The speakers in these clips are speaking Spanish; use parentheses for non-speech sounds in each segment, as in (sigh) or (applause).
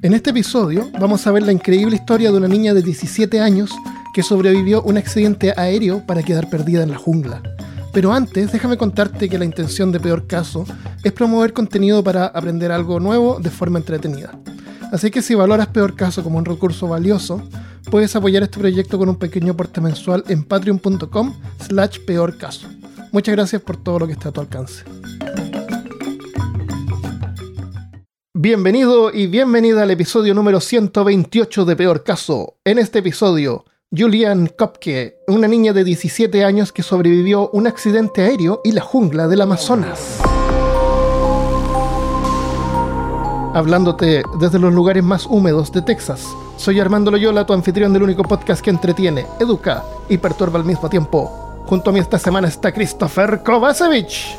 En este episodio vamos a ver la increíble historia de una niña de 17 años que sobrevivió un accidente aéreo para quedar perdida en la jungla. Pero antes, déjame contarte que la intención de Peor Caso es promover contenido para aprender algo nuevo de forma entretenida. Así que si valoras Peor Caso como un recurso valioso, puedes apoyar este proyecto con un pequeño aporte mensual en patreon.com slash peor caso. Muchas gracias por todo lo que está a tu alcance. Bienvenido y bienvenida al episodio número 128 de Peor Caso. En este episodio, Julian Kopke, una niña de 17 años que sobrevivió un accidente aéreo y la jungla del Amazonas. Hablándote desde los lugares más húmedos de Texas, soy Armando Loyola, tu anfitrión del único podcast que entretiene, educa y perturba al mismo tiempo. Junto a mí esta semana está Christopher Kovacevic.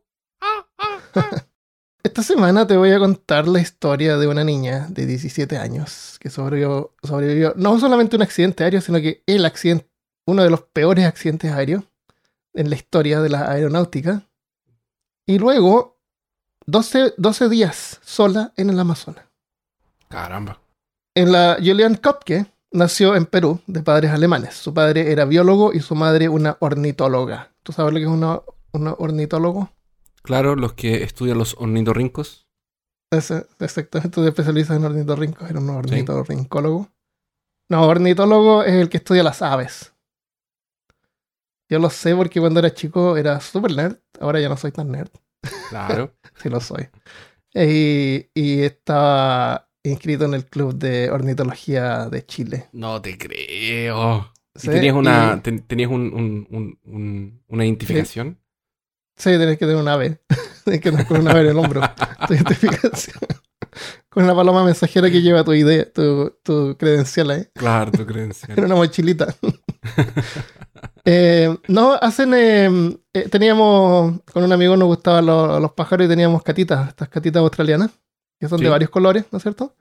(laughs) Esta semana te voy a contar la historia de una niña de 17 años que sobrevivió, sobrevivió no solamente un accidente aéreo, sino que el accidente, uno de los peores accidentes aéreos en la historia de la aeronáutica. Y luego 12, 12 días sola en el Amazonas. Caramba. En la Julian Kopke nació en Perú de padres alemanes. Su padre era biólogo y su madre una ornitóloga. ¿Tú sabes lo que es una, una ornitólogo? Claro, los que estudian los ornitorrincos. Ese, exactamente, tú te especializas en ornitorrincos, era un ornitorrincólogo. No, ornitólogo es el que estudia las aves. Yo lo sé porque cuando era chico era súper nerd, ahora ya no soy tan nerd. Claro. (laughs) sí lo soy. Y, y estaba inscrito en el club de ornitología de Chile. No te creo. ¿Y Sí, tenías una, y- ten- tenías un- un- una identificación? Sí, tenés que tener un ave. (laughs) Tienes que tener con un ave en el hombro. (laughs) tu identificación. Con una paloma mensajera que lleva tu idea, tu, tu credencial ahí. Claro, tu En (laughs) credencial. una mochilita. Eh, no, hacen. eh, eh, teníamos. Con un amigo nos gustaban los, los pájaros y teníamos catitas, estas catitas australianas, que son Sí. de varios colores, ¿no es cierto?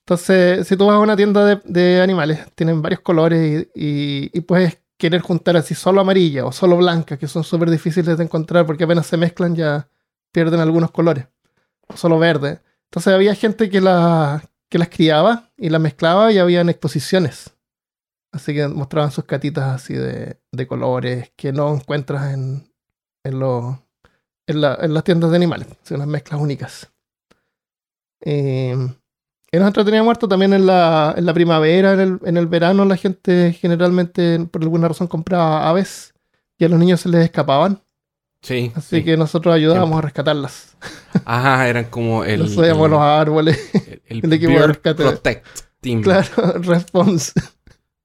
Entonces, si tú vas a una tienda de, de animales, tienen varios colores y, y- y puedes querer juntar así solo amarilla o solo blanca, que son súper difíciles de encontrar porque apenas se mezclan ya pierden algunos colores. O solo verde. Entonces había gente que, la, que las criaba y las mezclaba y habían exposiciones. Así que mostraban sus catitas así de, de colores que no encuentras en, en, los- en, la- en las tiendas de animales. Son unas mezclas únicas. Eh, y nos entreteníamos muerto también en la, en la primavera, en el, en el verano, la gente generalmente por alguna razón compraba aves y a los niños se les escapaban. Sí. Así sí. que nosotros ayudábamos a rescatarlas. Ajá, eran como (laughs) el. Los subíamos los árboles. el, (laughs) el equipo de rescate. Protect Team. claro, (laughs) response.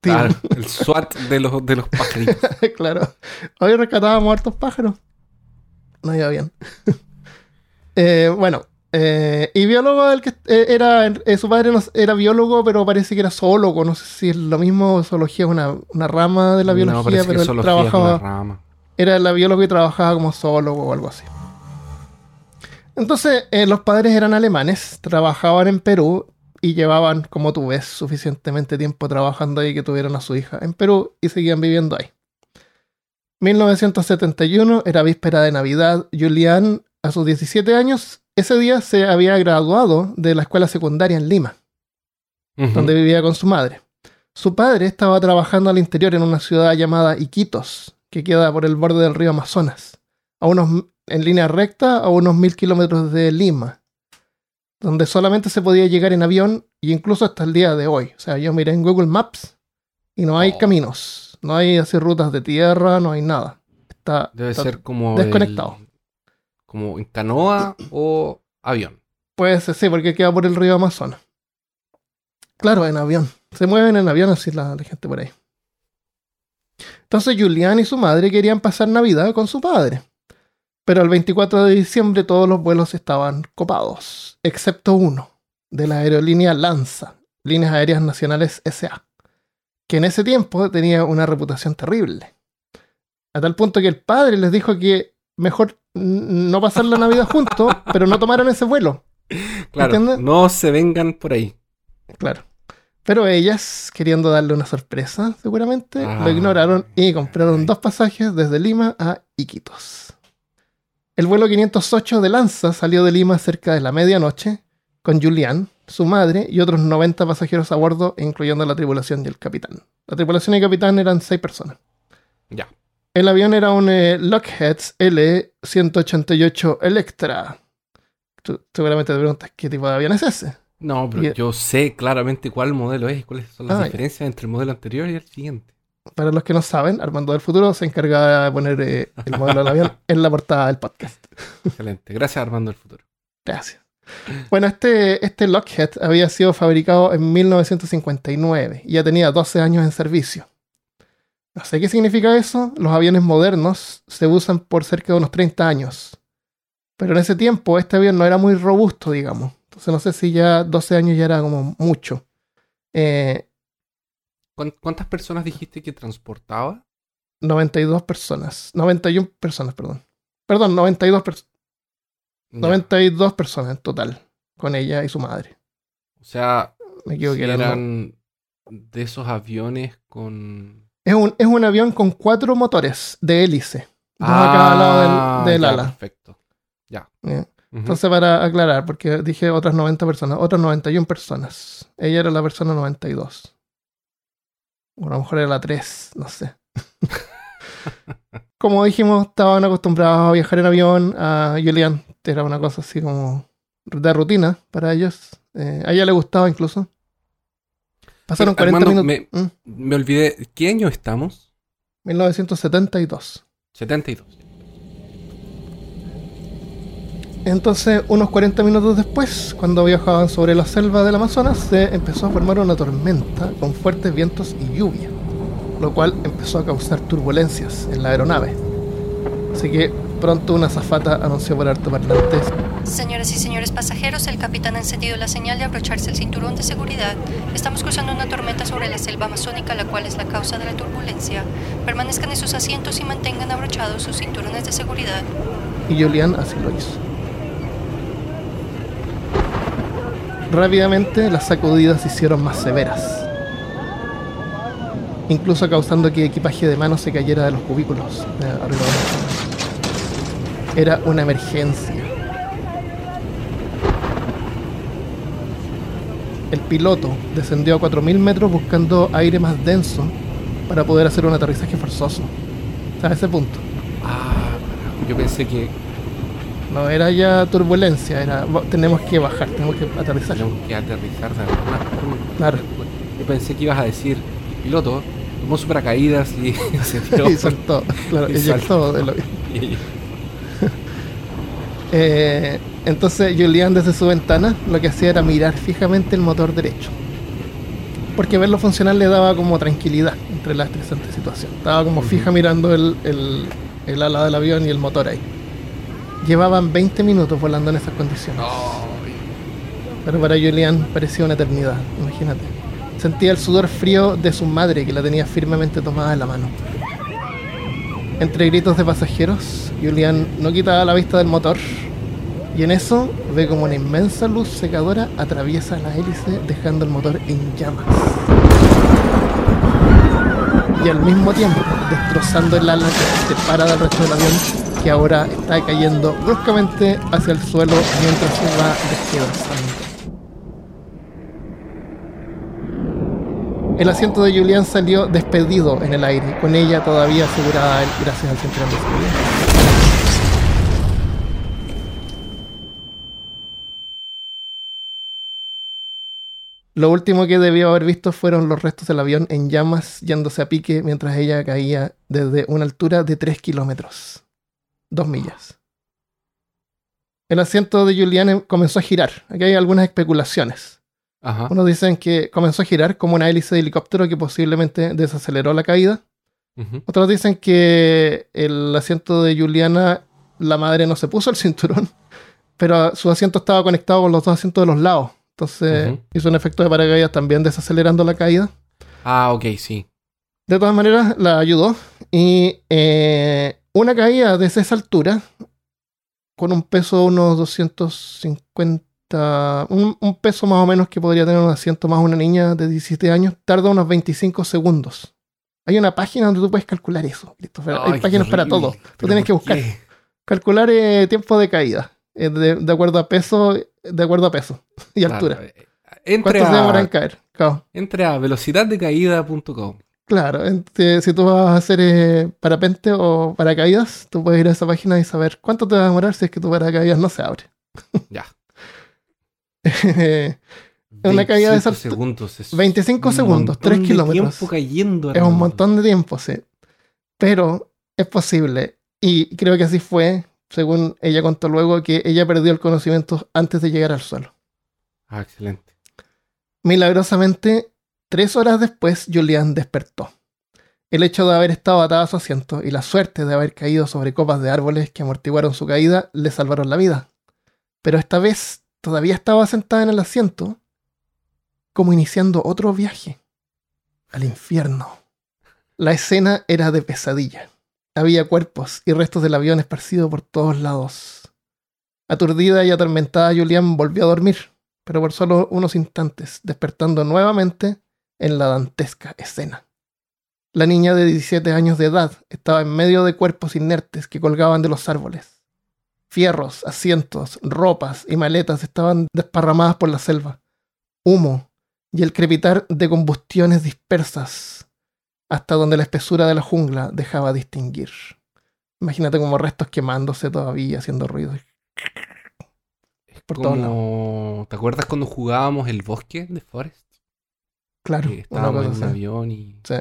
Team. Claro, el SWAT de los, de los pajaritos. claro. Hoy rescatábamos hartos pájaros. No iba bien. Eh, bueno, eh, y biólogo, el que eh, era, eh, su padre no- era biólogo, pero parece que era zoólogo. No sé si es lo mismo, zoología es una, una rama de la No, biología, que pero él zoología es una trabajaba, rama. era el biólogo y trabajaba como zoólogo o algo así. Entonces, eh, los padres eran alemanes, trabajaban en Perú y llevaban, como tú ves, suficientemente tiempo trabajando ahí que tuvieron a su hija en Perú y seguían viviendo ahí. 1971 era víspera de Navidad. Julián, a sus 17 años, ese día se había graduado de la escuela secundaria en Lima donde vivía con su madre. Su padre estaba trabajando al interior en una ciudad llamada Iquitos, que queda por el borde del río Amazonas, a unos, en línea recta a unos mil kilómetros de Lima, donde solamente se podía llegar en avión y incluso hasta el día de hoy. O sea, yo miré en Google Maps y no hay Oh. caminos, no hay así rutas de tierra, no hay nada. Está, Debe está- ser como. desconectado. Como en canoa o avión. Puede ser, sí, porque queda por el río Amazonas. Claro, en avión. Se mueven en avión así la, la gente por ahí. Entonces Julián y su madre querían pasar Navidad con su padre. Pero el 24 de diciembre todos los vuelos estaban copados, excepto uno, de la aerolínea Lanza, Líneas Aéreas Nacionales SA, que en ese tiempo tenía una reputación terrible. A tal punto que el padre les dijo que mejor no pasar la Navidad juntos, pero no tomaran ese vuelo. Claro, ¿Entiendes? no se vengan por ahí. Claro. Pero ellas, queriendo darle una sorpresa, seguramente, Ah. lo ignoraron y compraron dos pasajes desde Lima a Iquitos. El vuelo 508 de Lanza salió de Lima cerca de la medianoche con Julián, su madre y otros 90 pasajeros a bordo, incluyendo la tripulación y el capitán. La tripulación y el capitán eran seis personas. Ya. El avión era un eh, Lockheed L-188 Electra. Tú seguramente te preguntas qué tipo de avión es ese. No, pero Y- yo sé claramente cuál modelo es y cuáles son las Ah, diferencias entre el modelo anterior y el siguiente. Para los que no saben, Armando del Futuro se encarga de poner eh, el modelo del avión en la portada del podcast. (laughs) Excelente. Gracias, Armando del Futuro. Gracias. Bueno, este, este Lockheed había sido fabricado en 1959 y ya tenía 12 años en servicio. No sé qué significa eso. Los aviones modernos se usan por cerca de unos 30 años. Pero en ese tiempo este avión no era muy robusto, digamos. Entonces no sé si ya 12 años ya era como mucho. Eh, ¿Cuán- ¿Cuántas personas dijiste que transportaba? 92 personas. 91 personas, perdón. Perdón, 92, pers- Ya. 92 personas en total. Con ella y su madre. O sea, Me equivoqué. si eran eran de esos aviones con... Es un, es un avión con cuatro motores de hélice. Dos a cada lado del, del Ah, ya, ala. Perfecto. Ya. Entonces, para aclarar, porque dije otras 90 personas, otras 91 personas. Ella era la persona 92. O a lo mejor era la 3, no sé. (laughs) como dijimos, estaban acostumbrados a viajar en avión. A Julian era una cosa así como de rutina para ellos. Eh, a ella le gustaba incluso. Pasaron Pero, 40 Armando, minutos. Mm, Me olvidé. ¿Qué año estamos? 1972. 72. Entonces, unos 40 minutos después, cuando viajaban sobre la selva del Amazonas, se empezó a formar una tormenta con fuertes vientos y lluvia, lo cual empezó a causar turbulencias en la aeronave. Así que pronto una azafata anunció por altoparlantes Señoras y señores pasajeros, el capitán ha encendido la señal de abrocharse el cinturón de seguridad. Estamos cruzando una tormenta sobre la selva amazónica, la cual es la causa de la turbulencia. Permanezcan en sus asientos y mantengan abrochados sus cinturones de seguridad. y Julián así lo hizo. Rápidamente las sacudidas se hicieron más severas, incluso causando que equipaje de mano se cayera de los cubículos de arriba de. Era una emergencia. El piloto descendió a 4.000 metros buscando aire más denso para poder hacer un aterrizaje forzoso. O sea, a ese punto. Ah, yo pensé que No era ya turbulencia, era "Va- tenemos que bajar, tenemos que aterrizar. teníamos que aterrizar de alguna forma. Claro. Yo pensé que ibas a decir, el piloto tomó su paracaídas y (laughs) se tiró. (laughs) y saltó, claro, Y eyectó del (laughs) avión. Eh, entonces Julián desde su ventana lo que hacía era mirar fijamente el motor derecho. Porque verlo funcionar le daba como tranquilidad entre la estresante situación. Estaba como fija mirando el, el, el ala del avión y el motor ahí. Llevaban 20 minutos volando en esas condiciones. Pero para Julián parecía una eternidad, imagínate. Sentía el sudor frío de su madre que la tenía firmemente tomada en la mano. Entre gritos de pasajeros, Julián no quitaba la vista del motor y en eso ve como una inmensa luz secadora atraviesa la hélice dejando el motor en llamas. Y al mismo tiempo destrozando el ala que separa del resto del avión que ahora está cayendo bruscamente hacia el suelo mientras se va despedazando. El asiento de Julián salió despedido en el aire, con ella todavía asegurada él gracias al cinturón de seguridad. Lo último que debió haber visto fueron los restos del avión en llamas yéndose a pique mientras ella caía desde una altura de 3 kilómetros. Dos millas. El asiento de Julián em- comenzó a girar. Aquí hay algunas especulaciones. Ajá. Unos dicen que comenzó a girar como una hélice de helicóptero que posiblemente desaceleró la caída. Otros dicen que el asiento de Juliana, la madre no se puso el cinturón, (laughs) pero su asiento estaba conectado con los dos asientos de los lados. Entonces hizo un efecto de paracaídas también desacelerando la caída. Ah, ok, sí. De todas maneras, la ayudó. Y eh, una caída desde esa altura, con un peso de unos 250, un, un peso más o menos que podría tener un asiento más una niña de 17 años, tarda unos 25 segundos. Hay una página donde tú puedes calcular eso, Christopher. Hay Ay, páginas para todo. Tú ¿Pero tienes que buscar. Calcular eh, tiempo de caída. Eh, de, de acuerdo a peso, de acuerdo a peso y Claro, altura. eh, Entre ¿Cuánto se demora en a, caer? Claro. entre a velocidaddecaída.com. Claro, si tú vas a hacer eh, parapente o paracaídas, tú puedes ir a esa página y saber cuánto te va a demorar si es que tu paracaídas no se abre. (laughs) Ya. Una caída de 25 esas- segundos. es 25 un segundos, montón 3 de kilómetros. cayendo. Es un montón de tiempo, sí. Pero es posible. Y creo que así fue, según ella contó luego, que ella perdió el conocimiento antes de llegar al suelo. Ah, excelente. Milagrosamente, tres horas después, Julian despertó. El hecho de haber estado atada a su asiento y la suerte de haber caído sobre copas de árboles que amortiguaron su caída le salvaron la vida. Pero esta vez todavía estaba sentada en el asiento, como iniciando otro viaje al infierno. La escena era de pesadilla. Había cuerpos y restos del avión esparcidos por todos lados. Aturdida y atormentada, Julian volvió a dormir, pero por solo unos instantes, despertando nuevamente en la dantesca escena. La niña de 17 años de edad estaba en medio de cuerpos inertes que colgaban de los árboles. Fierros, asientos, ropas y maletas estaban desparramadas por la selva. Humo y el crepitar de combustiones dispersas hasta donde la espesura de la jungla dejaba distinguir. Imagínate como restos quemándose todavía, haciendo ruido. Es Por todos como... ¿Te acuerdas cuando jugábamos el bosque de Forest? Claro, Que estábamos en un avión y... Sí.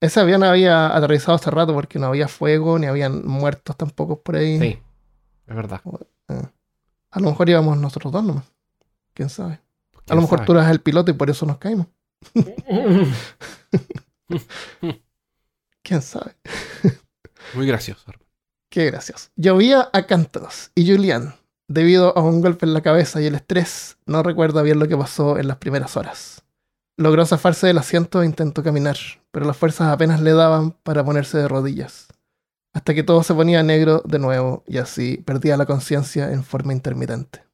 Ese avión había aterrizado hace rato porque no había fuego, ni habían muertos tampoco por ahí. Sí, es verdad. A lo mejor íbamos nosotros dos nomás. ¿Quién sabe? A ¿Quién lo mejor sabe? tú eras el piloto y por eso nos caímos. (laughs) (laughs) ¿Quién sabe? (laughs) Muy gracioso. Qué gracioso. Llovía a cántaros y Julian, debido a un golpe en la cabeza y el estrés, no recuerda bien lo que pasó en las primeras horas. Logró zafarse del asiento e intentó caminar, pero las fuerzas apenas le daban para ponerse de rodillas, hasta que todo se ponía negro de nuevo y así perdía la conciencia en forma intermitente.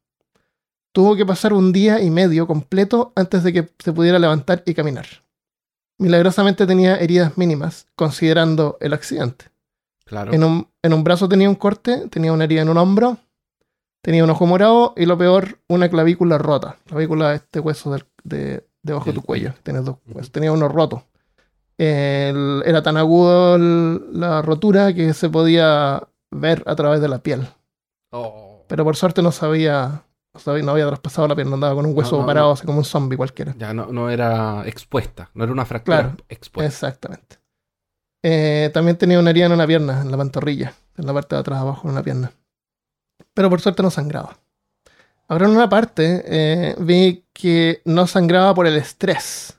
Tuvo que pasar un día y medio completo antes de que se pudiera levantar y caminar. Milagrosamente tenía heridas mínimas, considerando el accidente. Claro. En un, en un brazo tenía un corte, tenía una herida en un hombro, tenía un ojo morado y lo peor, una clavícula rota. Clavícula, este hueso del- de, debajo de tu cuello. Tienes dos huesos. Tenía uno roto. El- era tan agudo el- la rotura que se podía ver a través de la piel. Oh. Pero por suerte no sabía, no, sabía- no había traspasado la piel, no andaba con un hueso No, no, parado, no. así como un zombie cualquiera. Ya no, no era expuesta, no era una fractura Claro. expuesta. Exactamente. Eh, también tenía una herida en una pierna, en la pantorrilla, en la parte de atrás abajo en una pierna. Pero por suerte no sangraba. Ahora en una parte eh, vi que no sangraba por el estrés.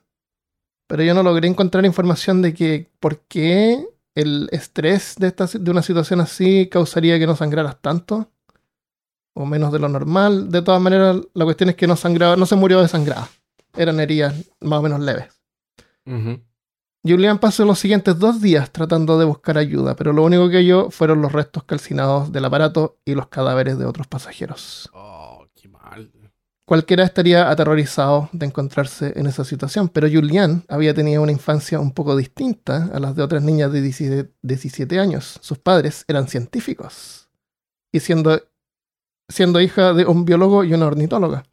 Pero yo no logré encontrar información de que por qué el estrés de, esta, de una situación así causaría que no sangraras tanto. O menos de lo normal. De todas maneras, la cuestión es que no sangraba, no se murió desangrada. Eran heridas más o menos leves. Ujú. Julian pasó los siguientes dos días tratando de buscar ayuda, pero lo único que halló fueron los restos calcinados del aparato y los cadáveres de otros pasajeros. Oh, qué mal. Cualquiera estaría aterrorizado de encontrarse en esa situación, pero Julian había tenido una infancia un poco distinta a las de otras niñas de 17, 17 años. Sus padres eran científicos y siendo, siendo hija de un biólogo y una ornitóloga.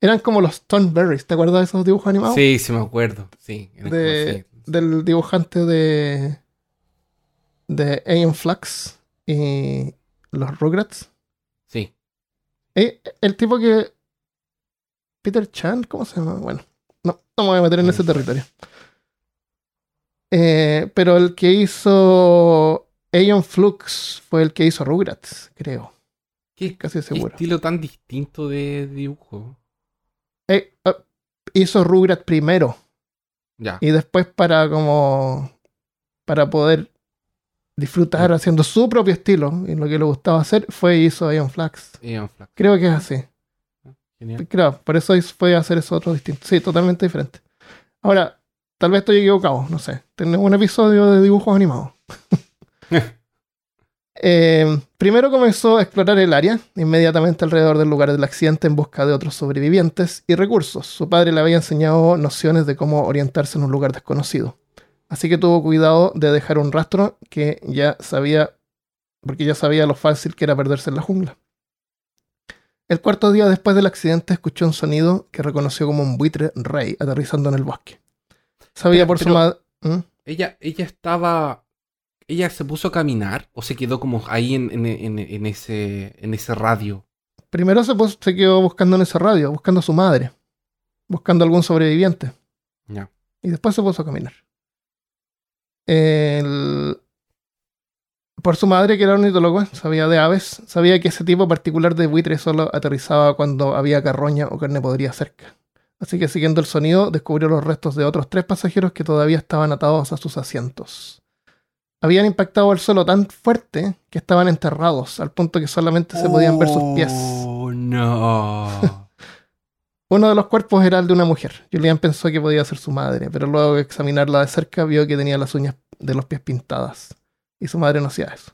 Eran como los Stoneberries, ¿te acuerdas de esos dibujos animados? Sí, sí me acuerdo. Sí. de, del dibujante de de Aeon Flux y los Rugrats. Sí. Eh, el tipo que Peter Chan, ¿cómo se llama? Bueno, no, no me voy a meter en ese territorio. Eh, pero el que hizo Aeon Flux fue el que hizo Rugrats, creo, ¿Qué, casi qué seguro. estilo tan distinto de dibujo? Eh, ah, hizo Rugrats primero. Ya. Y después para como para poder disfrutar haciendo su propio estilo y lo que le gustaba hacer fue hizo Ion Flax. Ian Flack. Creo que es así. Genial. Creo, por eso fue hacer eso otro distinto. Sí, totalmente diferente. Ahora, tal vez estoy equivocado, no sé. Tenemos un episodio de dibujos animados. (laughs) Eh, primero comenzó a explorar el área, inmediatamente alrededor del lugar del accidente en busca de otros sobrevivientes y recursos. Su padre le había enseñado nociones de cómo orientarse en un lugar desconocido. Así que tuvo cuidado de dejar un rastro que ya sabía porque ya sabía lo fácil que era perderse en la jungla. El cuarto día después del accidente escuchó un sonido que reconoció como un buitre rey aterrizando en el bosque. Sabía Pero- por su madre... Ella, ella estaba. Ella se puso a caminar o se quedó como ahí en, en- en- en ese, en ese radio. Primero se, pus- se quedó buscando en ese radio, buscando a su madre, buscando algún sobreviviente. Ya. Y después se puso a caminar. El- Por su madre, que era ornitólogo, sabía de aves, sabía que ese tipo particular de buitre solo aterrizaba cuando había carroña o carne podrida cerca. Así que siguiendo el sonido, descubrió los restos de otros tres pasajeros que todavía estaban atados a sus asientos. Habían impactado el suelo tan fuerte que estaban enterrados, al punto que solamente se podían ver sus pies. Oh, no. (laughs) Uno de los cuerpos era el de una mujer. Julian pensó que podía ser su madre, pero luego de examinarla de cerca vio que tenía las uñas de los pies pintadas. Y su madre no hacía eso.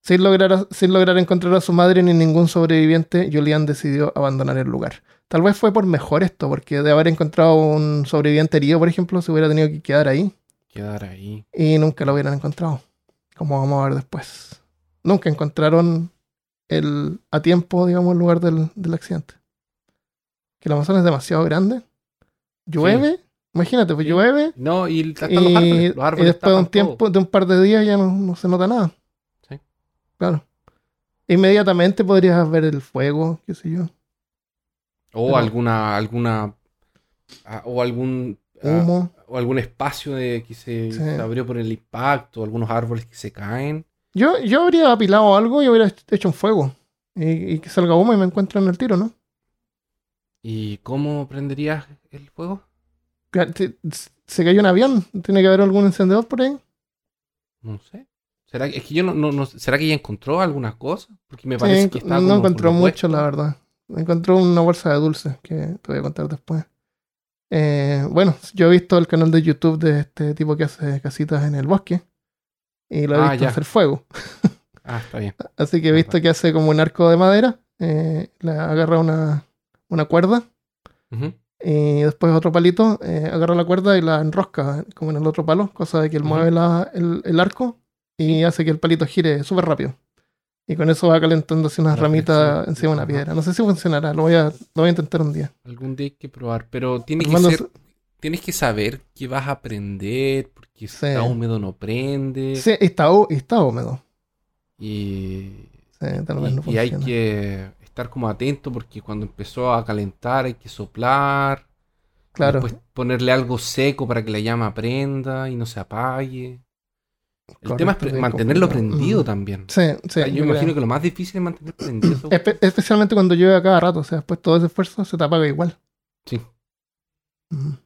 Sin lograr, sin lograr encontrar a su madre ni ningún sobreviviente, Julian decidió abandonar el lugar. Tal vez fue por mejor esto, porque de haber encontrado un sobreviviente herido, por ejemplo, se hubiera tenido que quedar ahí Quedar ahí. y nunca lo hubieran encontrado. Como vamos a ver después. Nunca encontraron el, a tiempo, digamos, el lugar del, del accidente. Que el Amazonas es demasiado grande. Llueve. Imagínate, pues Sí. llueve. No, y están Y, los árboles. Los árboles y después de un tiempo, todo. de un par de días ya no, no se nota nada. Sí. Claro. Inmediatamente podrías ver el fuego, qué sé yo. O pero- alguna, alguna. ah, o algún. ah, Humo. O algún espacio de, que se, Sí. se abrió por el impacto, algunos árboles que se caen. Yo, yo habría apilado algo y hubiera hecho un fuego. Y, y que salga humo y me encuentren el tiro, ¿no? ¿Y cómo prenderías el fuego? Se cayó un avión. Tiene que haber algún encendedor por ahí. No sé. ¿Será que, es que yo no, no, no- ¿Será que ella encontró algunas cosas? Porque me Sí, parece que está no como encontró mucho, la verdad. Encontró una bolsa de dulces que te voy a contar después. Eh, bueno, yo he visto el canal de YouTube de este tipo que hace casitas en el bosque. Y lo he Ah, visto ya. hacer fuego. (laughs) Ah, está bien. (laughs) Así que he visto que hace como un arco de madera. eh, le agarra una, una cuerda. Y después otro palito. eh, agarra la cuerda y la enrosca como en el otro palo. Cosa de que él mueve la- el, el arco. Y hace que el palito gire súper rápido. Y con eso va calentándose unas La ramitas presión. encima de una piedra. No sé si funcionará. Lo voy a, lo voy a intentar un día. Algún día hay que probar. Pero tiene que ser. Tienes que saber que vas a prender. Porque si Sí. está húmedo no prende. Sí, está, está húmedo. Y, Sí, tal vez y- no y hay que estar como atento. Porque cuando empezó a calentar hay que soplar. Claro. Después ponerle algo seco para que la llama prenda y no se apague. El Correcto, tema es pre- mantenerlo complicado. prendido Mm. también. Sí, sí. O sea, yo yo imagino creo. que lo más difícil es mantener prendido. Espe- especialmente cuando llueve a cada rato. O sea, después todo ese esfuerzo se te apaga igual. Sí. Ujú.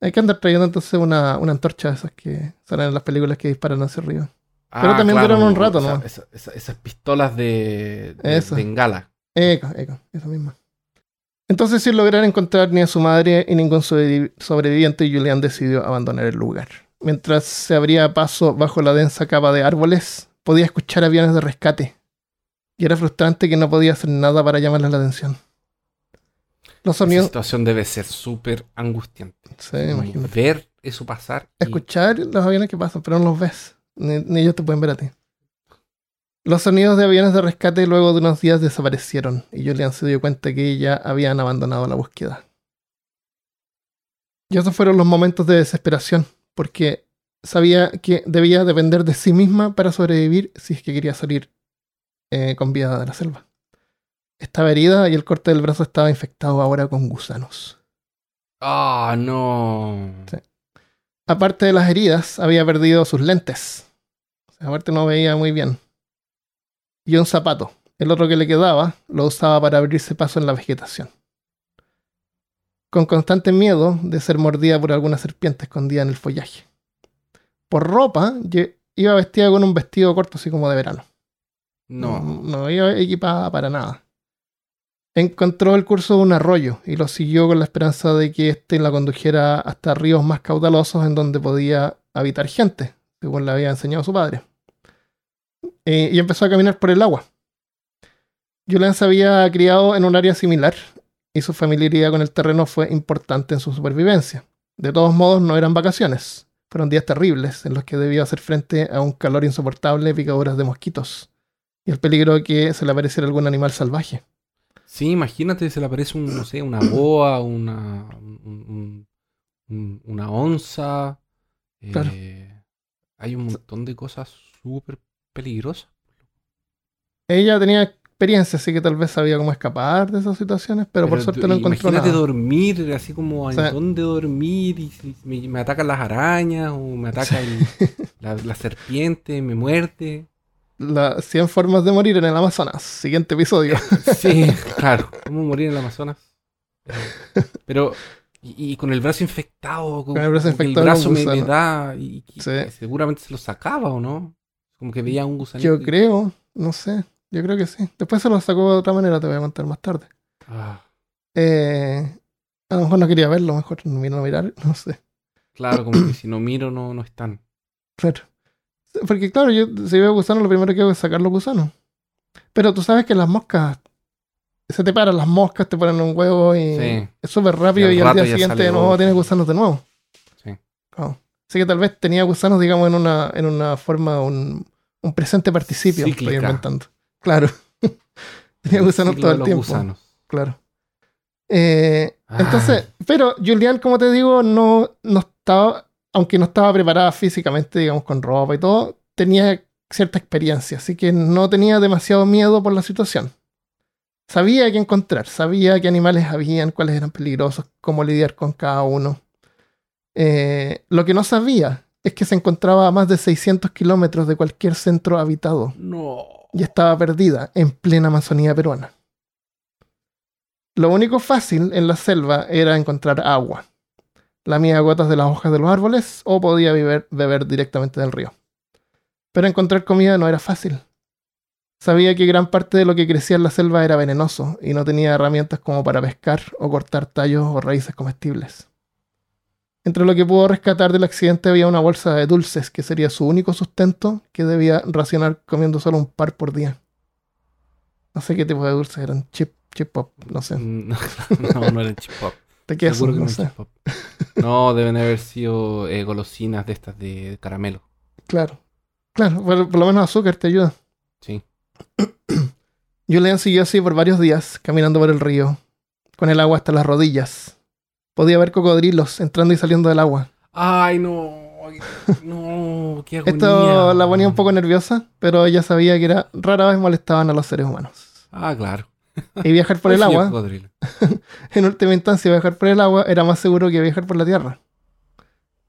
Hay que andar trayendo entonces una, una antorcha de esas que salen en las películas que disparan hacia arriba. Pero Ah, también duran un rato, ¿no? esa- esa- esas pistolas de, de Eso. bengala. Eco, eco, esa misma. Entonces, sin lograr encontrar ni a su madre y ningún sobrevi- sobreviviente, Julian decidió abandonar el lugar. Mientras se abría paso bajo la densa capa de árboles, podía escuchar aviones de rescate. Y era frustrante que no podía hacer nada para llamarles la atención. Los Esa sonidos. situación debe ser súper angustiante. Sí, imagínate. Ver eso pasar. y- Escuchar los aviones que pasan, pero no los ves. Ni, ni ellos te pueden ver a ti. Los sonidos de aviones de rescate luego de unos días desaparecieron y Julian se dio cuenta que ya habían abandonado la búsqueda. Y esos fueron los momentos de desesperación, porque sabía que debía depender de sí misma para sobrevivir si es que quería salir eh, con vida de la selva. Estaba herida y el corte del brazo estaba infectado ahora con gusanos. Ah, no. Sí. Aparte de las heridas, había perdido sus lentes. O sea, aparte no veía muy bien. Y un zapato. El otro que le quedaba lo usaba para abrirse paso en la vegetación. Con constante miedo de ser mordida por alguna serpiente escondida en el follaje. Por ropa, iba vestida con un vestido corto así como de verano. No. No iba equipada para nada. Encontró el curso de un arroyo y lo siguió con la esperanza de que éste la condujera hasta ríos más caudalosos en donde podía habitar gente, según le había enseñado su padre. Eh, y empezó a caminar por el agua. Julian se había criado en un área similar y su familiaridad con el terreno fue importante en su supervivencia. De todos modos, no eran vacaciones, Fueron días terribles en los que debía hacer frente a un calor insoportable, picaduras de mosquitos y el peligro de que se le apareciera algún animal salvaje. Sí, imagínate, se le aparece un, no sé, una (clears throat) boa, una, un- un- una onza. Claro. eh, hay un montón de cosas súper peligrosas. Ella tenía experiencia, así que tal vez sabía cómo escapar de esas situaciones, pero, por suerte no encontró Imagínate nada. dormir, así como en O sea- dónde dormir, y me, me atacan las arañas, o me ataca el- (laughs) la, la serpiente, me muerde. Las 100 formas de morir en el Amazonas. Siguiente episodio. Sí, (laughs) claro, ¿cómo morir en el Amazonas? Eh, Pero, y, y con el brazo infectado, Con el brazo infectado brazo con me, da, y, Sí. seguramente se lo sacaba, ¿o no? Como que veía un gusanito. Yo creo, no sé. Yo creo que sí. Después se lo sacó de otra manera, te voy a contar más tarde. Ah, Eh, a lo mejor no quería verlo, a lo mejor no vino a mirar, (laughs) no sé. claro, como que si no miro, no, no están. Claro. Porque claro, yo si veo gusanos, lo primero que hago es sacar los gusanos. Pero tú sabes que las moscas, se te paran las moscas, te ponen un huevo y Sí. es súper rápido Y y, al día siguiente de nuevo tienes gusanos de nuevo. Sí. Claro. Así que tal vez tenía gusanos, digamos, en una, en una forma, un, un presente participio. Estoy inventando. Claro. (laughs) tenía gusanos todo el tiempo. gusanos. Claro. Eh, entonces, pero Julián, como te digo, no, no estaba, aunque no estaba preparada físicamente, digamos, con ropa y todo, tenía cierta experiencia, así que no tenía demasiado miedo por la situación. Sabía qué encontrar, sabía qué animales habían, cuáles eran peligrosos, cómo lidiar con cada uno. Eh, lo que no sabía es que se encontraba a más de 600 kilómetros de cualquier centro habitado No. Y estaba perdida en plena Amazonía peruana. Lo único fácil en la selva era encontrar agua. Lamía gotas de las hojas de los árboles o podía beber, beber directamente del río. Pero encontrar comida no era fácil. Sabía que gran parte de lo que crecía en la selva era venenoso y no tenía herramientas como para pescar o cortar tallos o raíces comestibles. Entre lo que pudo rescatar del accidente había una bolsa de dulces que sería su único sustento que debía racionar comiendo solo un par por día. No sé qué tipo de dulces eran, chip, chip pop, no sé. (laughs) No, no, no era chip pop. ¿De qué Seguro que no sé. pop. No, deben haber sido eh, golosinas de estas de caramelo. Claro. Claro, por, por lo menos azúcar te ayuda. Sí. (clears throat) Julian siguió así por varios días, caminando por el río, con el agua hasta las rodillas. Podía ver cocodrilos entrando y saliendo del agua. Ay, no. No, qué (laughs) agonía. Esto la ponía un poco nerviosa, pero ella sabía que era rara vez molestaban a los seres humanos. Ah, claro. Y viajar por (laughs) el agua, (laughs) en última instancia, viajar por el agua era más seguro que viajar por la tierra.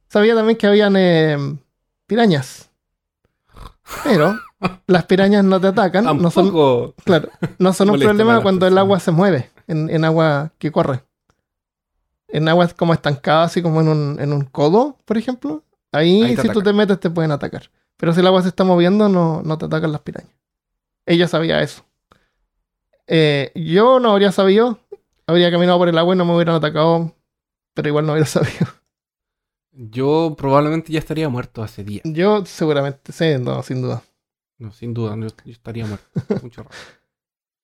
Sabía también que habían eh, pirañas. Pero las pirañas no te atacan, no son. Claro, no son un problema cuando el agua se mueve, en, en agua que corre. En aguas como estancadas, así como en un, en un codo, por ejemplo. Ahí, si tú te metes, te pueden atacar. Pero si el agua se está moviendo, no, no te atacan las pirañas. Ella sabía eso. Eh, yo no habría sabido. Habría caminado por el agua y no me hubieran atacado. Pero igual no hubiera (laughs) sabido. Yo probablemente ya estaría muerto hace días. Yo seguramente, sí, no, sin duda. No, sin duda, yo, yo estaría muerto. (laughs) Mucho rato.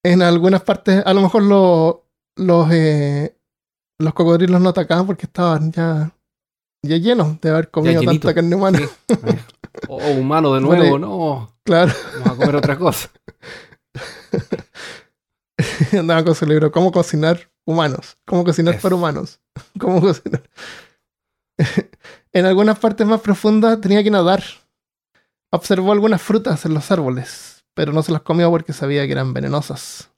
En algunas partes, a lo mejor lo- los, eh, los cocodrilos no atacaban porque estaban ya, ya llenos de haber comido tanta carne humana. Sí. (laughs) Oh, humano de nuevo, no. Claro, Vamos a comer otra cosa. (laughs) andaban con su libro ¿Cómo cocinar humanos? ¿Cómo cocinar para humanos? (laughs) ¿Cómo cocinar? en algunas partes más profundas tenía que nadar. Observó algunas frutas en los árboles, pero no se las comió porque sabía que eran venenosas.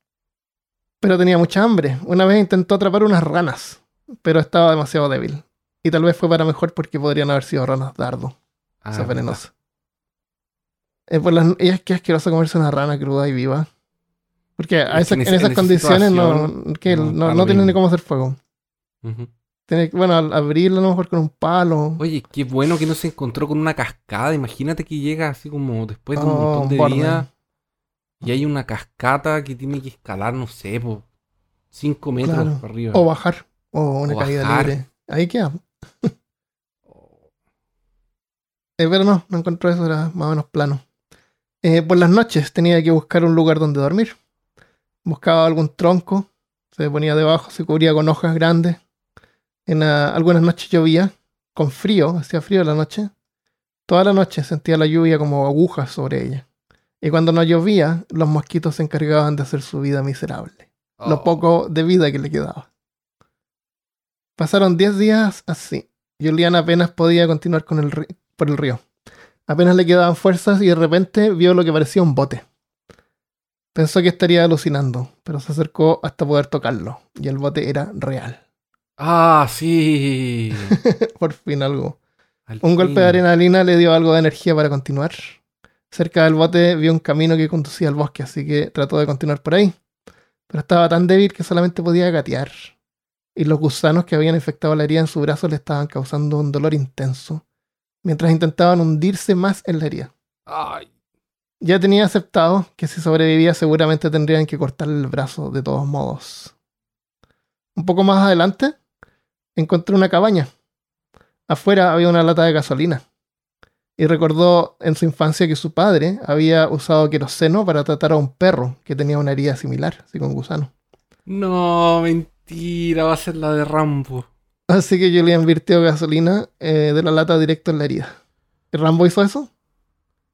Pero tenía mucha hambre. Una vez intentó atrapar unas ranas, pero estaba demasiado débil. Y tal vez fue para mejor porque podrían haber sido ranas dardo. Ah, Esa venenosa. Eh, por las, y es que es asqueroso comerse una rana cruda y viva. Porque a Es que esa- en en, esa- esas en condiciones no, que no, no, da no lo tiene ni cómo hacer fuego. Tiene bueno, abrirlo a lo mejor con un palo. Oye, qué bueno que no se encontró con una cascada. Imagínate que llega así como después de un Oh, montón de borde. Y hay una cascata que tiene que escalar, no sé, por 5 metros Claro. para arriba. O bajar. O una O caída bajar. libre. Ahí queda. (laughs) Eh, pero no, no encontró eso, era más o menos plano. Eh, por las noches tenía que buscar un lugar donde dormir. Buscaba algún tronco, se ponía debajo, se cubría con hojas grandes. En ah, algunas noches llovía con frío, hacía frío la noche. Toda la noche sentía la lluvia como agujas sobre ella. Y cuando no llovía, los mosquitos se encargaban de hacer su vida miserable. Lo Oh. poco de vida que le quedaba. Pasaron 10 días así. Julián apenas podía continuar con el por el río. Apenas le quedaban fuerzas y de repente vio lo que parecía un bote. Pensó que estaría alucinando, pero se acercó hasta poder tocarlo. Y el bote era real. Ah, sí. (laughs) por fin algo. Al Un golpe de adrenalina le dio algo de energía para continuar. Cerca del bote vio un camino que conducía al bosque, así que trató de continuar por ahí. Pero estaba tan débil que solamente podía gatear. Y los gusanos que habían infectado la herida en su brazo le estaban causando un dolor intenso, mientras intentaban hundirse más en la herida. Ay. Ya tenía aceptado que si sobrevivía seguramente tendrían que cortarle el brazo de todos modos. Un poco más adelante encontré una cabaña. Afuera había una lata de gasolina. Y recordó en su infancia que su padre había usado queroseno para tratar a un perro que tenía una herida similar, así con gusano. No, mentira, va a ser la de Rambo. Así que Julian virtió gasolina eh, de la lata directo en la herida. ¿Y Rambo hizo eso?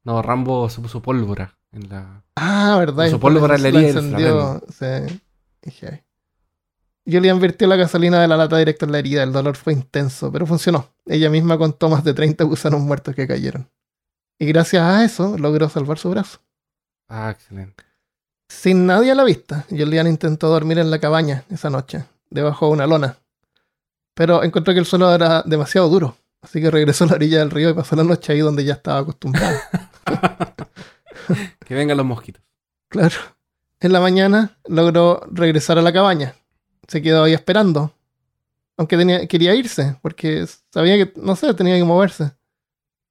No, Rambo se puso pólvora en la. Ah, verdad. Puso pólvora eso en la herida encendió. Sí. Dije, Julian vertió la gasolina de la lata directo en la herida. El dolor fue intenso, pero funcionó. Ella misma contó más de 30 gusanos muertos que cayeron. Y gracias a eso logró salvar su brazo. Ah, excelente. Sin nadie a la vista, Julian intentó dormir en la cabaña esa noche, debajo de una lona. Pero encontró que el suelo era demasiado duro, así que regresó a la orilla del río y pasó la noche ahí donde ya estaba acostumbrado. (laughs) (laughs) Que vengan los mosquitos. Claro. En la mañana logró regresar a la cabaña. Se quedó ahí esperando. Aunque tenía, quería irse, porque sabía que, no sé, tenía que moverse.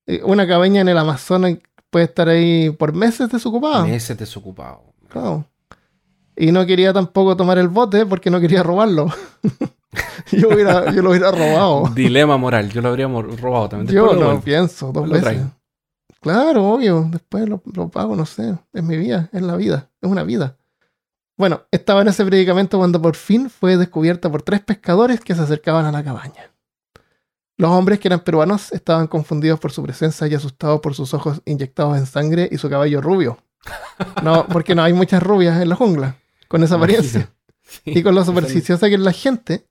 Eh, Una cabaña en el Amazonas puede estar ahí por meses desocupada. Meses desocupado. Claro. Y no quería tampoco tomar el bote porque no quería robarlo. (laughs) yo, hubiera- yo lo hubiera robado. (laughs) Dilema moral. Yo lo habría robado también. Yo lo devuelvo. pienso dos Lo veces. traigo. Claro, obvio. Después lo, lo pago, no sé. Es mi vida, es la vida, es una vida. Bueno, estaba en ese predicamento cuando por fin fue descubierta por tres pescadores que se acercaban a la cabaña. Los hombres que eran peruanos estaban confundidos por su presencia y asustados por sus ojos inyectados en sangre y su cabello rubio. No, porque no hay muchas rubias en la jungla con esa apariencia. (laughs) Sí. Y con lo supersticiosa que es la gente,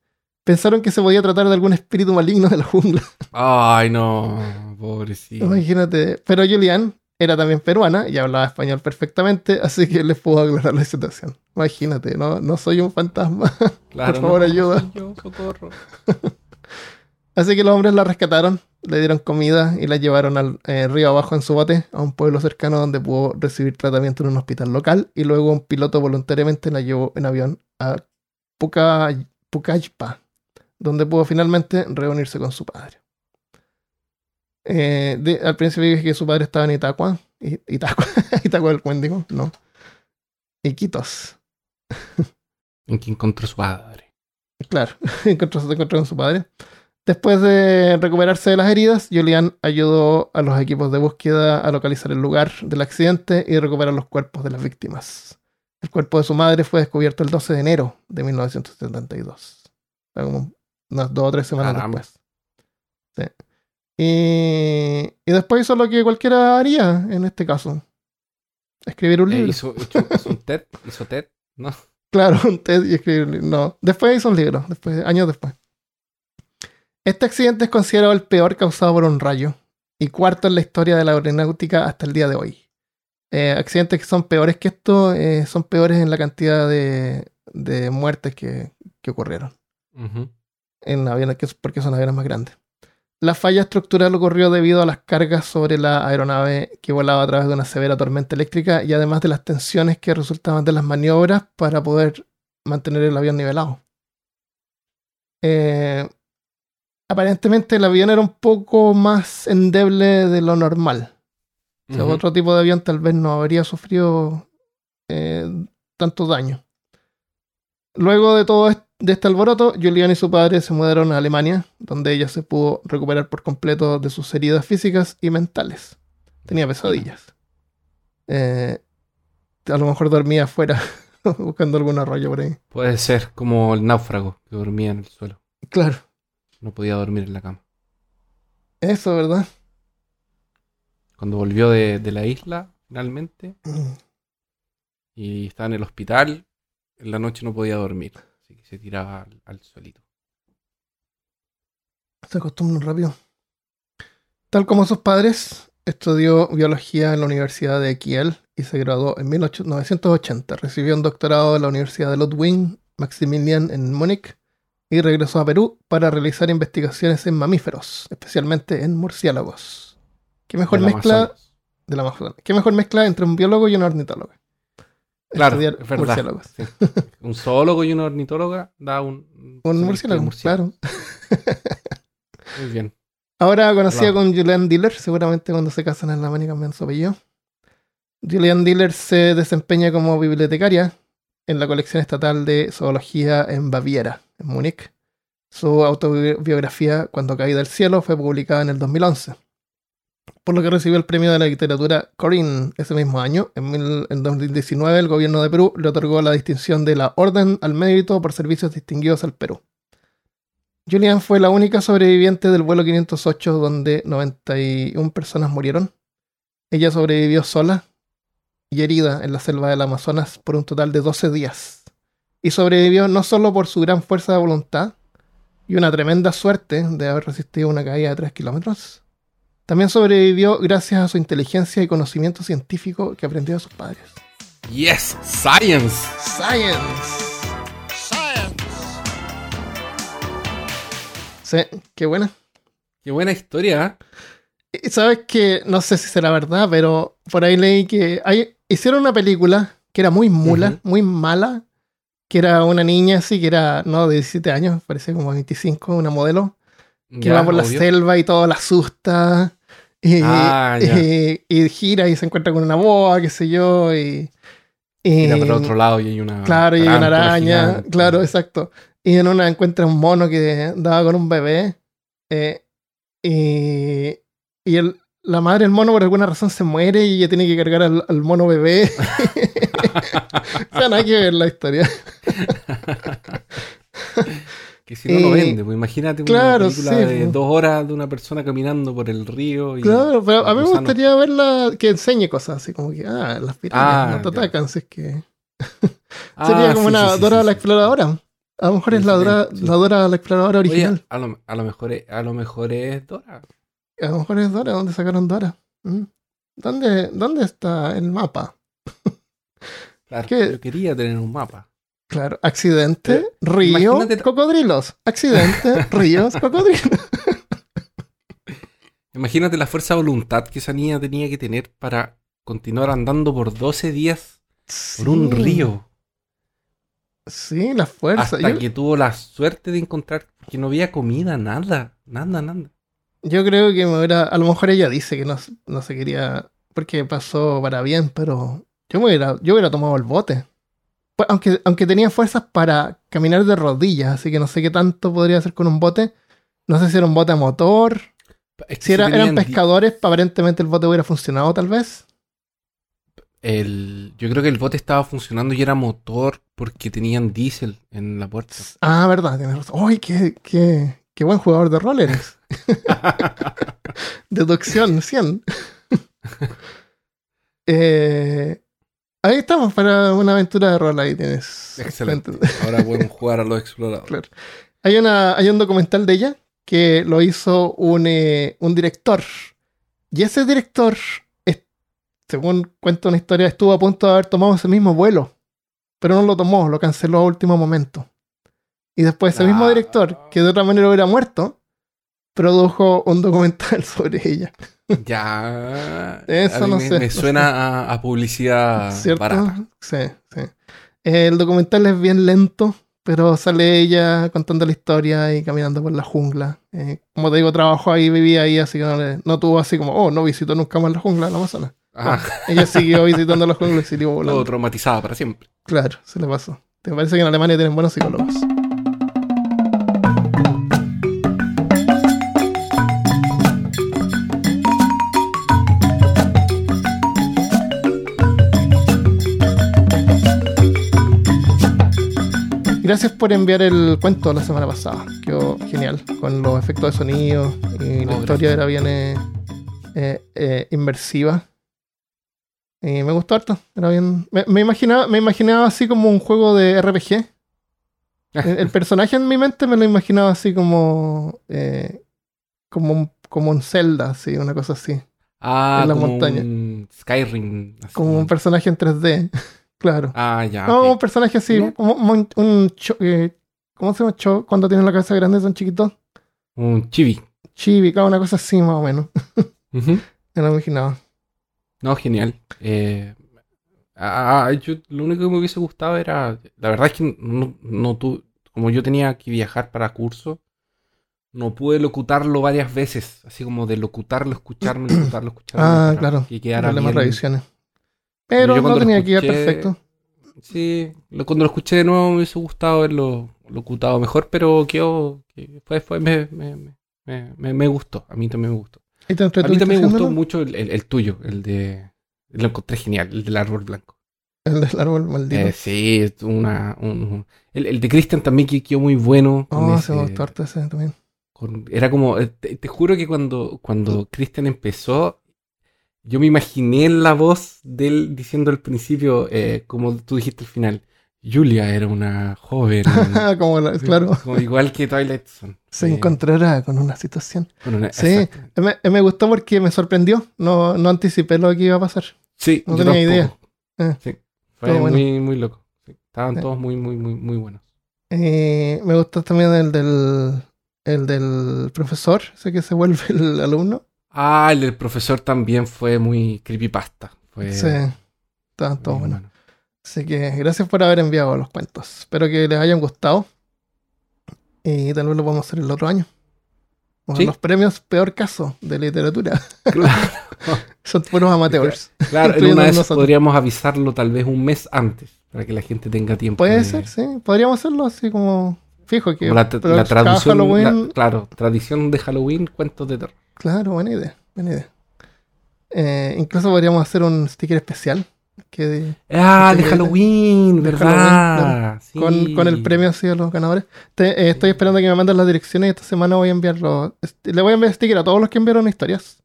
pensaron que se podía tratar de algún espíritu maligno de la jungla. Ay, no. Pobrecito. Imagínate. Pero Julián era también peruana y hablaba español perfectamente, así que les pudo aclarar la situación. Imagínate, no, no soy un fantasma. (laughs) Claro, por favor, no, ayuda. soy (laughs) yo, socorro. (laughs) Así que los hombres la rescataron, le dieron comida y la llevaron al eh, río abajo en su bote a un pueblo cercano donde pudo recibir tratamiento en un hospital local y luego un piloto voluntariamente la llevó en avión a Puca, Pucallpa, donde pudo finalmente reunirse con su padre. Eh, de- al principio dije que su padre estaba en Itacua, Itacua, (laughs) Itacua del Cuéndigo, no. Iquitos, En que encontró su padre. Claro, (laughs) encontró, se encontró con su padre. Después de recuperarse de las heridas, Julian ayudó a los equipos de búsqueda a localizar el lugar del accidente y recuperar los cuerpos de las víctimas. El cuerpo de su madre fue descubierto el 12 de enero de 1972. O sea, como unas dos o tres semanas Caramba. después. Sí. Y, y después hizo lo que cualquiera haría en este caso. Escribir un Eh, libro. hizo, hizo- hizo un TED. Hizo TED. No. (laughs) Claro, un TED y escribir un libro. No, después hizo un libro, después, años después. Este accidente es considerado el peor causado por un rayo y cuarto en la historia de la aeronáutica hasta el día de hoy. Eh, accidentes que son peores que esto eh, son peores en la cantidad de, de muertes que, que ocurrieron en aviones, que es porque son aviones más grandes. La falla estructural ocurrió debido a las cargas sobre la aeronave que volaba a través de una severa tormenta eléctrica y además de las tensiones que resultaban de las maniobras para poder mantener el avión nivelado. Eh, aparentemente el avión era un poco más endeble de lo normal. O sea, otro tipo de avión tal vez no habría sufrido eh, tanto daño. Luego de todo est- de este alboroto, Julián y su padre se mudaron a Alemania, donde ella se pudo recuperar por completo de sus heridas físicas y mentales. Tenía pesadillas. Eh, a lo mejor dormía afuera (laughs) buscando algún arroyo por ahí. Puede ser como el náufrago que dormía en el suelo. Claro. No podía dormir en la cama. Eso, ¿verdad? Cuando volvió de, de la isla, finalmente, y estaba en el hospital, en la noche no podía dormir. Se tiraba al, al suelito. Se acostumbran rápido. Tal como sus padres, estudió biología en la Universidad de Kiel y se graduó en 1980. Recibió un doctorado de la Universidad de Ludwig Maximilian en Múnich y regresó a Perú para realizar investigaciones en mamíferos, especialmente en murciélagos. ¿Qué mejor mezcla de la Amazonas? ¿Qué mejor mezcla entre un biólogo y un ornitólogo? Claro, Estudiar es verdad. murciélagos. Sí. Un zoólogo y una ornitóloga da un... Un murciélago, claro. Muy bien. Ahora conocida con Julian Diller, seguramente cuando se casan en la y cambian su apellido. Julian Diller se desempeña como bibliotecaria en la colección estatal de zoología en Baviera, en Múnich. Su autobiografía, Cuando caí del cielo, fue publicada en el 2011, por lo que recibió el premio de la literatura Corinne ese mismo año. En, en 2019, el gobierno de Perú le otorgó la distinción de la Orden al Mérito por servicios distinguidos al Perú. Julian fue la única sobreviviente del vuelo 508 donde 91 personas murieron. Ella sobrevivió sola y herida en la selva del Amazonas por un total de 12 días. Y sobrevivió no solo por su gran fuerza de voluntad y una tremenda suerte de haber resistido una caída de 3 kilómetros, también sobrevivió gracias a su inteligencia y conocimiento científico que aprendió de sus padres. Yes, science. Science. Sí, qué buena. Qué buena historia. ¿eh? Y Sabes que no sé si será verdad, pero por ahí leí que hay, hicieron una película que era muy mula, muy mala, que era una niña así, que era, no, de 17 años, parece como 25, una modelo, que Ya, va por la selva y todo la asusta, y, Ah, ya. y- gira y se encuentra con una boa, qué sé yo, y... y- Mira para otro lado y hay una. Claro, y hay una araña, gigante. claro, exacto. Y en una encuentra un mono que daba con un bebé. eh, y y el, la madre del mono por alguna razón se muere y ella tiene que cargar al, al mono bebé. (laughs) o sea, nada que ver la historia. (laughs) Que si no lo Eh, vende, pues imagínate claro, una película sí, de pues. dos horas de una persona caminando por el río. Y Claro, pero a mí me gustaría verla que enseñe cosas así como que, ah, las pirañas Ah, no te atacan, si es que... Ah, (laughs) Sería como sí, una sí, Dora la exploradora. A lo mejor es la Dora, la Dora la exploradora original. Oye, a lo, a lo mejor es, a lo mejor es Dora. A lo mejor es Dora. ¿Dónde sacaron Dora? ¿Mm? ¿Dónde, ¿Dónde está el mapa? (laughs) Claro, ¿Qué? yo quería tener un mapa. Claro, accidente, Pero, río, imagínate- cocodrilos. Accidente, (laughs) ríos, cocodrilos. Imagínate la fuerza de voluntad que esa niña tenía que tener para continuar andando por 12 días por un río. Sí, la fuerza. Hasta Yo, que tuvo la suerte de encontrar que no había comida, nada, nada, nada. yo creo que me hubiera. A lo mejor ella dice que no, no se quería. Porque pasó para bien, pero yo me hubiera, yo hubiera tomado el bote. Pues, aunque, aunque tenía fuerzas para caminar de rodillas, así que no sé qué tanto podría hacer con un bote. No sé si era un bote a motor. Es que Si era- eran pescadores, aparentemente el bote hubiera funcionado tal vez. el- yo creo que el bote estaba funcionando y era motor porque tenían diésel en la puerta. Ah, verdad, tienes razón. ¡Ay, qué, qué, qué buen jugador de rol eres! (laughs) (laughs) Deducción 100. (laughs) Eh, ahí estamos para una aventura de rol. Ahí tienes. Excelente. (laughs) Ahora podemos jugar a los exploradores. Claro. Hay, una, hay un documental de ella que lo hizo un, eh, un director. Y ese director, es- según cuenta una historia, estuvo a punto de haber tomado ese mismo vuelo. Pero no lo tomó, lo canceló a último momento. Y después ese mismo Ah. director, que de otra manera hubiera muerto, produjo un documental (laughs) sobre ella. Ya. Eso no me, sé, me suena a, a publicidad ¿Cierto? barata. Sí, sí. El documental es bien lento, pero sale ella contando la historia y caminando por la jungla. Eh, como te digo, trabajó ahí, vivía ahí, así que no, le- no tuvo así como, oh, no visitó nunca más la jungla de la Amazonas. Ah, Ella siguió visitando la jungla y siguió (laughs) volando. todo traumatizada para siempre. Claro, se le pasó. ¿Te parece que en Alemania tienen buenos psicólogos? Gracias por enviar el cuento la semana pasada. Quedó genial. Con los efectos de sonido. Y la Oh, historia era bien eh, eh, inmersiva. Y me gustó harto. Era bien. Me, me imaginaba, me imaginaba así como un juego de RPG. (laughs) El, el personaje en mi mente me lo imaginaba así como. eh, como un, como un Zelda, así, una cosa así. Ah, en la como montaña. un Skyrim. así. Como un personaje en 3D. Claro. Ah, ya. No, un personaje así, como un, un cho- eh, ¿cómo se llama? Cho- cuando tienen la cabeza grande son chiquitos. Un chibi. Chibi, claro, una cosa así más o menos. (laughs) Me lo imaginaba. No, genial. Eh, ah, yo, lo único que me hubiese gustado era. La verdad es que no, no tu- como yo tenía que viajar para curso, no pude locutarlo varias veces. Así como de locutarlo, escucharme, (clears throat) locutarlo, escucharme. Ah, claro. Que quedara bien. revisiones. Pero yo no tenía que ir escuché- perfecto. Sí, lo- cuando lo escuché de nuevo me hubiese gustado haberlo locutado mejor, pero quedó. que Fue, fue, me, me, me, me- me gustó. A mí también me gustó. ¿Y te A mí también me gustó mucho el, el- el tuyo, el de. Lo encontré genial, el del árbol blanco. El del árbol maldito. Eh, sí, es una. un- un- el, el de Christian también que quedó muy bueno. oh, ese- se me gustó harto ese también. con- era como. eh, Te, te juro que cuando, cuando Christian empezó, yo me imaginé la voz de él diciendo al principio, eh, como tú dijiste al final, Julia era una joven. (laughs) como la- claro, como igual que Twilight Zone. se Eh, encontrará con una situación. con una- Sí. Me, me gustó porque me sorprendió. No, no anticipé lo que iba a pasar. Sí, No yo tenía idea. Eh. Sí. Fue Todo bueno. muy, muy loco. Sí, Estaban todos muy, muy, muy, muy buenos. Eh, me gustó también el del, el del profesor, ese que se vuelve (laughs) el alumno. Ah, el del profesor también fue muy creepypasta. Fue Sí, estaban muy todos buenos. bueno. Así que gracias por haber enviado los cuentos. Espero que les hayan gustado. Y tal vez lo podemos hacer el otro año. Sí. los premios Peor Caso de Literatura. Claro, (laughs) Son puros amateurs. (laughs) claro, en una de esas podríamos avisarlo tal vez un mes antes para que la gente tenga tiempo. Puede de- ser, sí. Podríamos hacerlo así como fijo. Que como la, la traducción, Halloween- la- claro, tradición de Halloween, cuentos de terror. Claro, buena idea. Buena idea. Eh, incluso podríamos hacer un sticker especial que Ah, de Halloween, de ¿verdad? Sí. con, con el premio así a los ganadores. Te- eh, estoy esperando que me manden las direcciones y esta semana voy a enviarlo. este, Le voy a enviar sticker a todos los que enviaron historias.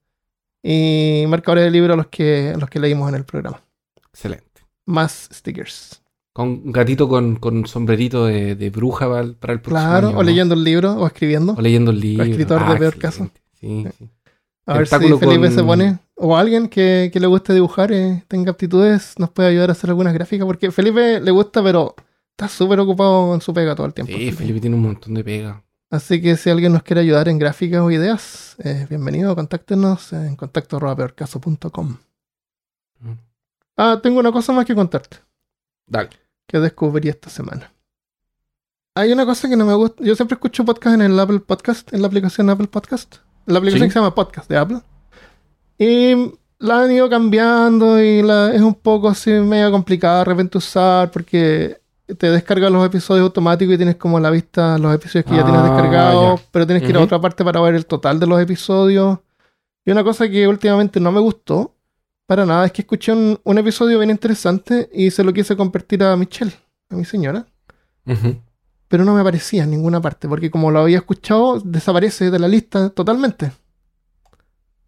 Y marcadores de libro a los que, a los que leímos en el programa. Excelente. Más stickers. Con un gatito con, con sombrerito de, de bruja para el, próximo Claro, año, o ¿no? leyendo el libro o escribiendo. O leyendo el libro. escritor de peor excelente. Sí, sí. A ver si Felipe con- se pone. O alguien que, que le guste dibujar, eh, tenga aptitudes, nos puede ayudar a hacer algunas gráficas. Porque Felipe le gusta, pero está súper ocupado con su pega todo el tiempo. Sí, Felipe tiene un montón de pega. Así que si alguien nos quiere ayudar en gráficas o ideas, eh, bienvenido, contáctenos en contacto arroba peorcaso.com. Mm. Ah, tengo una cosa más que contarte, Dale. que descubrí esta semana. Hay una cosa que no me gusta. Yo siempre escucho podcast en el Apple Podcast, en la aplicación Apple Podcast. La aplicación Sí. que se llama Podcast de Apple. Y la han ido cambiando y la, es un poco así medio complicada de repente usar porque te descarga los episodios automáticos y tienes como la vista los episodios que ya tienes Ah, descargados, pero tienes que ir a otra parte para ver el total de los episodios. Y una cosa que últimamente no me gustó para nada es que escuché un, un episodio bien interesante y se lo quise compartir a Michelle, a mi señora. Pero no me aparecía en ninguna parte, porque como lo había escuchado, desaparece de la lista totalmente.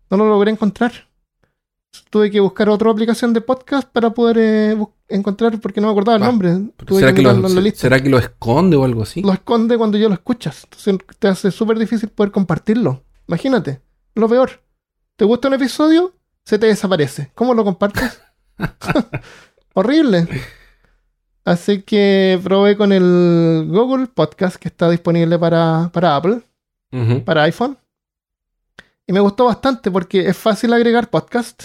No lo logré encontrar. Tuve que buscar otra aplicación de podcast para poder eh, encontrar, porque no me acordaba el Ah, nombre. Tuve ¿Será, que mirarlo lo, la lista. ¿Será que lo esconde o algo así? Lo esconde cuando yo lo escuchas. Entonces te hace súper difícil poder compartirlo. Imagínate, lo peor. ¿Te gusta un episodio? Se te desaparece. ¿Cómo lo compartes? (laughs) (laughs) Horrible. Así que probé con el Google Podcast que está disponible para, para Apple, para iPhone. Y me gustó bastante porque es fácil agregar podcast.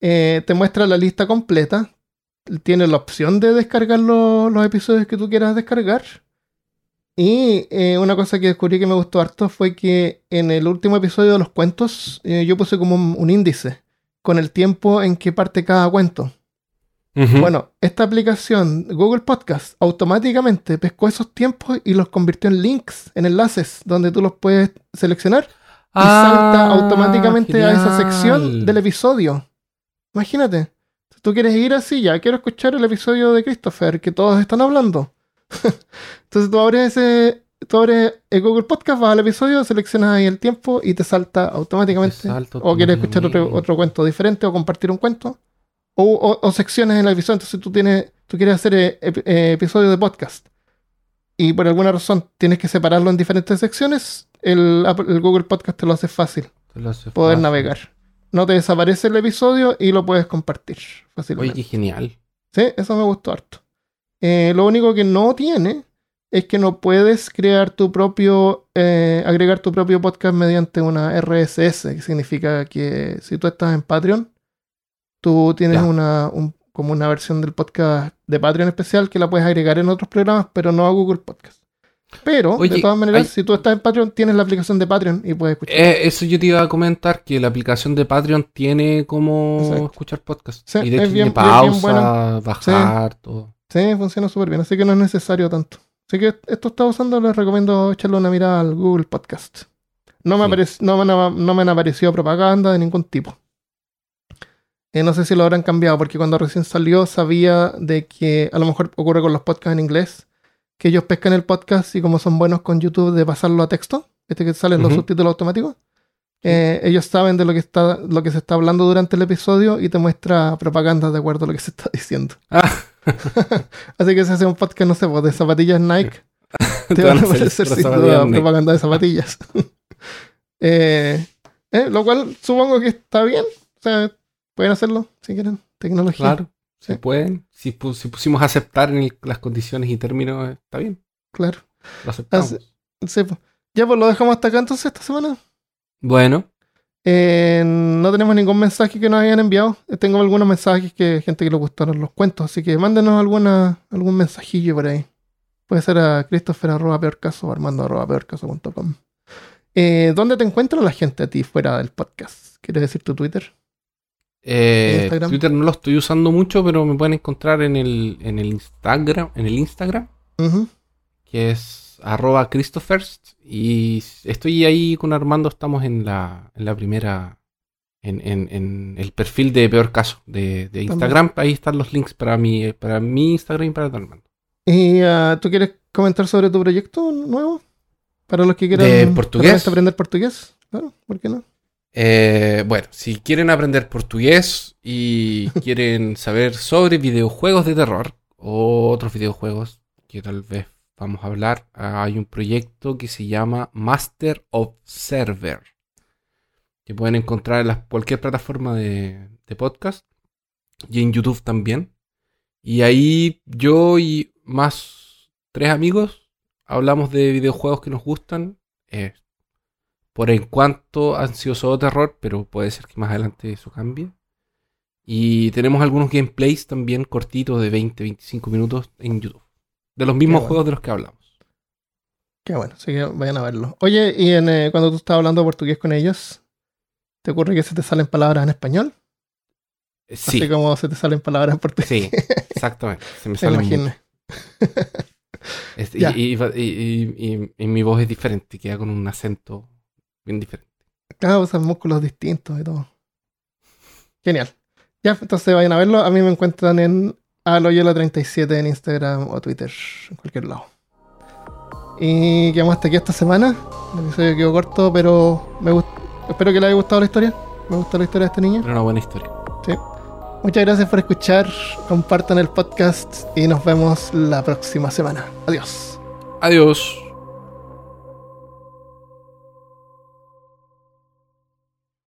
Eh, te muestra la lista completa. Tiene la opción de descargar lo- los episodios que tú quieras descargar. Y eh, una cosa que descubrí que me gustó harto fue que en el último episodio de los cuentos eh, yo puse como un, un índice con el tiempo en que parte cada cuento. Bueno, esta aplicación Google Podcast automáticamente pescó esos tiempos y los convirtió en links, en enlaces, donde tú los puedes seleccionar y salta Ah, automáticamente a esa sección del episodio. Imagínate, si tú quieres ir así, ya quiero escuchar el episodio de Christopher que todos están hablando. (laughs) Entonces tú abres ese, tú abres el Google Podcast, vas al episodio, seleccionas ahí el tiempo y te salta automáticamente. Te salta o quieres escuchar otro, otro cuento diferente o compartir un cuento. O, o- o secciones en el episodio. Entonces tú tienes, tú quieres hacer eh, eh, episodios de podcast. Y por alguna razón tienes que separarlo en diferentes secciones. El, Google Podcast te lo hace fácil Te lo hace poder fácil. navegar. No te desaparece el episodio y lo puedes compartir Oye, fácilmente. qué genial. Sí, eso me gustó harto. Eh, lo único que no tiene es que no puedes crear tu propio, eh, agregar tu propio podcast mediante una RSS, que significa que si tú estás en Patreon, tú tienes Ya. una, un- como una versión del podcast de Patreon especial que la puedes agregar en otros programas, pero no a Google Podcast. Pero, Oye, de todas maneras, hay- si tú estás en Patreon, tienes la aplicación de Patreon y puedes escuchar. Eh, eso yo te iba a comentar, que la aplicación de Patreon tiene como Exacto. escuchar podcast. Sí, y de es hecho bien- tiene es bien pausa, bajar, todo. Sí, funciona súper bien, así que no es necesario tanto. Así que esto está usando, les recomiendo echarle una mirada al Google Podcast. No me, Sí. me, no me han aparecido propaganda de ningún tipo. Eh, no sé si lo habrán cambiado, porque cuando recién salió sabía de que a lo mejor ocurre con los podcasts en inglés, que ellos pescan el podcast y como son buenos con YouTube de pasarlo a texto, este que salen los subtítulos automáticos, eh, ellos saben de lo que, está, lo que se está hablando durante el episodio y te muestra propaganda de acuerdo a lo que se está diciendo. Ah, (laughs) Así que si hace un podcast, no sé, pues de zapatillas Nike, (laughs) te, van a aparecer sin duda propaganda de zapatillas. (laughs) Eh, eh, lo cual supongo que está bien. O sea, pueden hacerlo si quieren. Tecnología. Claro, Sí. se pueden. Si, pu- si pusimos aceptar en el- las condiciones y términos, eh, está bien, Claro. lo aceptamos. Así- pues. Ya, pues lo dejamos hasta acá entonces esta semana. Bueno, Eh, no tenemos ningún mensaje que nos hayan enviado. Eh, Tengo algunos mensajes que gente que le gustaron los cuentos, así que mándenos alguna, algún mensajillo por ahí. Puede ser a Christopher arroba peorcaso o armando arroba peorcaso.com. Eh, ¿Dónde te encuentra la gente a ti fuera del podcast? ¿Quieres decir tu Twitter? Eh. Twitter no lo estoy usando mucho, pero me pueden encontrar en el, en el Instagram, en el Instagram, que es arroba Christophers. Y estoy ahí con Armando, estamos en la, en la primera, en, en- en el perfil de peor caso de, de Instagram. Ahí están los links para mi, para mi Instagram y para de Armando. ¿Y ah, tú quieres comentar sobre tu proyecto nuevo? Para los que quieran ¿De portugués? realmente aprender portugués. Claro, ¿por qué no? Eh, bueno, si quieren aprender portugués y (laughs) quieren saber sobre videojuegos de terror o otros videojuegos que tal vez vamos a hablar, hay un proyecto que se llama Master of Server, que pueden encontrar en las- cualquier plataforma de, de podcast y en YouTube también. Y ahí yo y más tres amigos hablamos de videojuegos que nos gustan. eh, por en cuanto han sido solo terror, pero puede ser que más adelante eso cambie. Y tenemos algunos gameplays también cortitos de 20-25 minutos en YouTube. De los mismos bueno. juegos de los que hablamos. Qué bueno, así que vayan a verlo. Oye, y en, eh, cuando tú estás hablando portugués con ellos, ¿te ocurre que se te salen palabras en español? Eh, Sí, Así como se te salen palabras en portugués. sí, (laughs) exactamente. Se me Me sale imaginé. (laughs) Este, y- y- y- y mi voz es diferente, queda con un acento bien diferente. Claro, usan músculos distintos y todo. Genial. Ya, entonces vayan a verlo. A mí me encuentran en aloyola37 en Instagram o Twitter, en cualquier lado. Y quedamos hasta aquí esta semana. El episodio quedó corto, pero me espero que le haya gustado la historia. Me gustó la historia de este niño. Era una buena historia. Muchas gracias por escuchar. Compartan el podcast y nos vemos la próxima semana. Adiós. Adiós.